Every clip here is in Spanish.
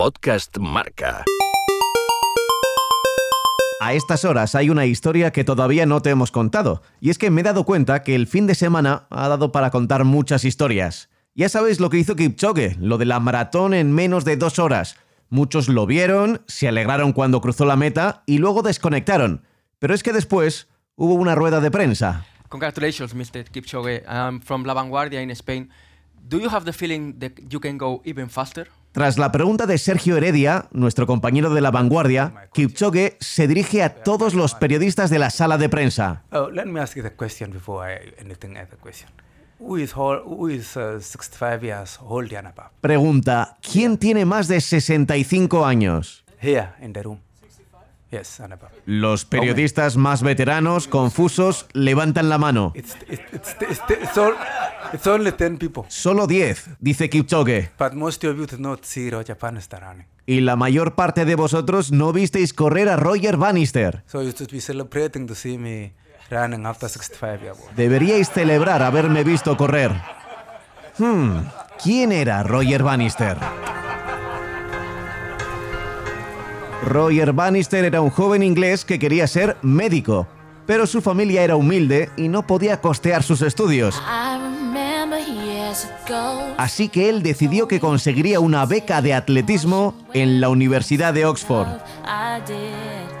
Podcast Marca. A estas horas hay una historia que todavía no te hemos contado, y es que me he dado cuenta que el fin de semana ha dado para contar muchas historias. Ya sabéis lo que hizo Kipchoge, lo de la maratón en menos de dos horas. Muchos lo vieron, se alegraron cuando cruzó la meta y luego desconectaron. Pero es que después hubo una rueda de prensa. Congratulations, Mr. Kipchoge. I'm from La Vanguardia in Spain. Do you have the feeling that you can go even faster? Tras la pregunta de Sergio Heredia, nuestro compañero de La Vanguardia, Kipchoge se dirige a todos los periodistas de la sala de prensa. Oh, let me ask you the question before I anything else question. Who is, hol- who is uh, 65 years old and above? Pregunta, ¿quién tiene más de 65 años? Here in the room. Yes, and above. Los periodistas más veteranos, confusos, levantan la mano. It's, only 10 people. Solo 10, dice Kipchoge. But most of you did not see Roger Bannister running. Y la mayor parte de vosotros no visteis correr a Roger Bannister. So you should be celebrating to see me running after 65 years. Deberíais celebrar haberme visto correr. Hmm, ¿quién era Roger Bannister? Roger Bannister era un joven inglés que quería ser médico, pero su familia era humilde y no podía costear sus estudios. Así que él decidió que conseguiría una beca de atletismo en la Universidad de Oxford.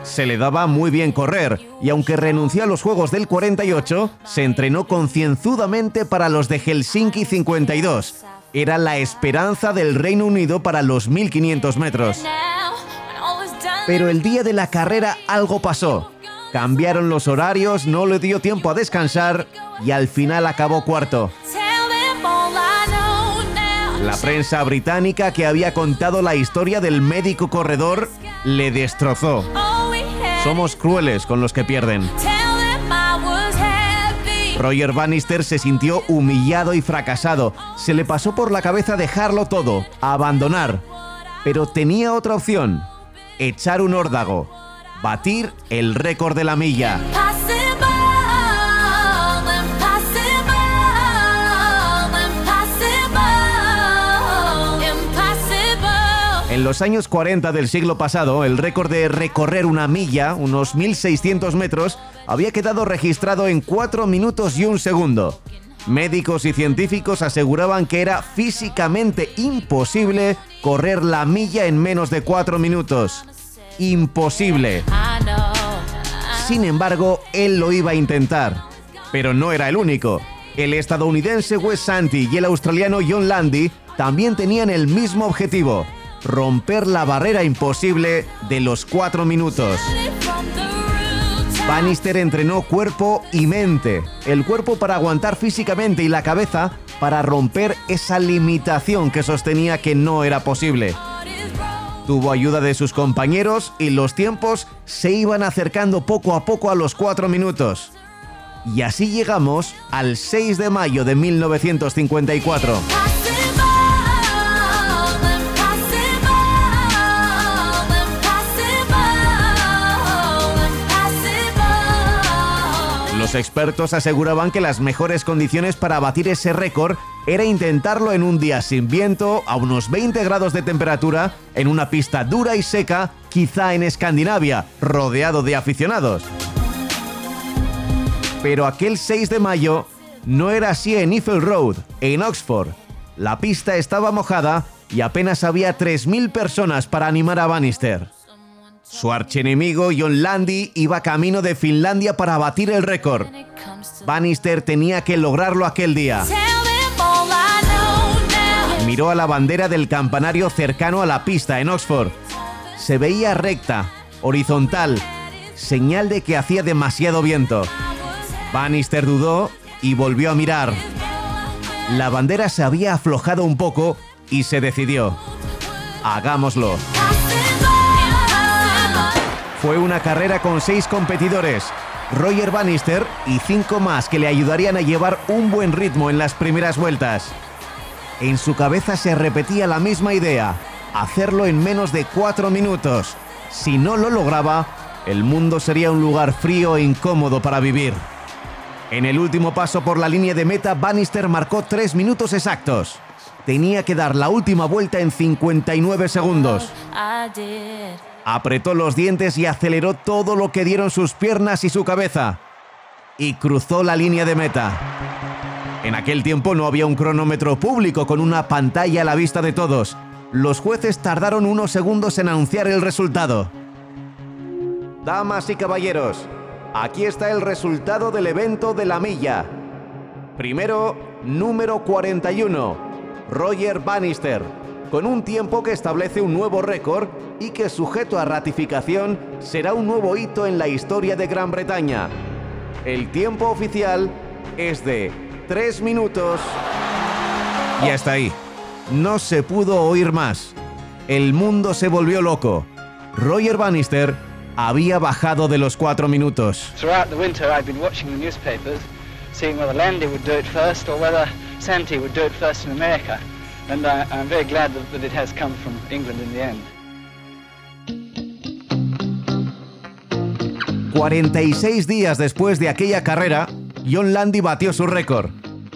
Se le daba muy bien correr y aunque renunció a los Juegos del 48, se entrenó concienzudamente para los de Helsinki 52. Era la esperanza del Reino Unido para los 1500 metros. Pero el día de la carrera algo pasó. Cambiaron los horarios, no le dio tiempo a descansar y al final acabó cuarto. La prensa británica que había contado la historia del médico corredor le destrozó. Somos crueles con los que pierden. Roger Bannister se sintió humillado y fracasado. Se le pasó por la cabeza dejarlo todo, abandonar. Pero tenía otra opción, echar un órdago, batir el récord de la milla. En los años 40 del siglo pasado, el récord de recorrer una milla, unos 1600 metros, había quedado registrado en 4 minutos y un segundo. Médicos y científicos aseguraban que era físicamente imposible correr la milla en menos de 4 minutos. Imposible. Sin embargo, él lo iba a intentar. Pero no era el único. El estadounidense Wes Santi y el australiano John Landy también tenían el mismo objetivo, romper la barrera imposible de los cuatro minutos. Bannister entrenó cuerpo y mente. El cuerpo para aguantar físicamente y la cabeza para romper esa limitación que sostenía que no era posible. Tuvo ayuda de sus compañeros y los tiempos se iban acercando poco a poco a los cuatro minutos. Y así llegamos al 6 de mayo de 1954. Los expertos aseguraban que las mejores condiciones para batir ese récord era intentarlo en un día sin viento, a unos 20 grados de temperatura, en una pista dura y seca, quizá en Escandinavia, rodeado de aficionados. Pero aquel 6 de mayo no era así en Eiffel Road, en Oxford. La pista estaba mojada y apenas había 3.000 personas para animar a Bannister. Su archienemigo John Landy iba camino de Finlandia para batir el récord. Bannister tenía que lograrlo aquel día. Miró a la bandera del campanario cercano a la pista en Oxford. Se veía recta, horizontal, señal de que hacía demasiado viento. Bannister dudó y volvió a mirar. La bandera se había aflojado un poco y se decidió. Hagámoslo. Fue una carrera con seis competidores, Roger Bannister y cinco más que le ayudarían a llevar un buen ritmo en las primeras vueltas. En su cabeza se repetía la misma idea, hacerlo en menos de cuatro minutos. Si no lo lograba, el mundo sería un lugar frío e incómodo para vivir. En el último paso por la línea de meta, Bannister marcó tres minutos exactos. tenía que dar la última vuelta en 59 segundos. Apretó los dientes y aceleró todo lo que dieron sus piernas y su cabeza. Y cruzó la línea de meta. En aquel tiempo no había un cronómetro público con una pantalla a la vista de todos. Los jueces tardaron unos segundos en anunciar el resultado. Damas y caballeros, aquí está el resultado del evento de la milla. Primero, número 41, Roger Bannister, con un tiempo que establece un nuevo récord y que sujeto a ratificación será un nuevo hito en la historia de Gran Bretaña. El tiempo oficial es de 3 minutos. Y hasta ahí. No se pudo oír más. El mundo se volvió loco. Roger Bannister había bajado de los 4 minutos. Seeing whether Landy would do it first or whether Santi would do it first in America. And I, I'm very glad that, that it has come from England in the end. 46 días después de aquella carrera, John Landy batió su récord.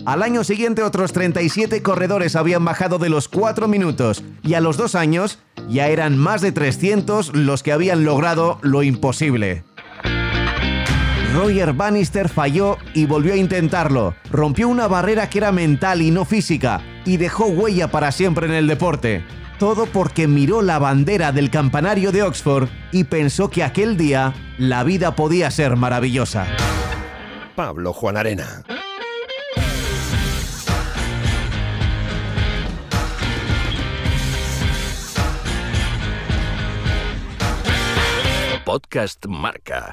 Al año siguiente otros 37 corredores habían bajado de los 4 minutos y a los dos años ya eran más de 300 los que habían logrado lo imposible. Roger Bannister falló y volvió a intentarlo. Rompió una barrera que era mental y no física y dejó huella para siempre en el deporte. Todo porque miró la bandera del campanario de Oxford y pensó que aquel día la vida podía ser maravillosa. Pablo Juan Arena. Podcast Marca.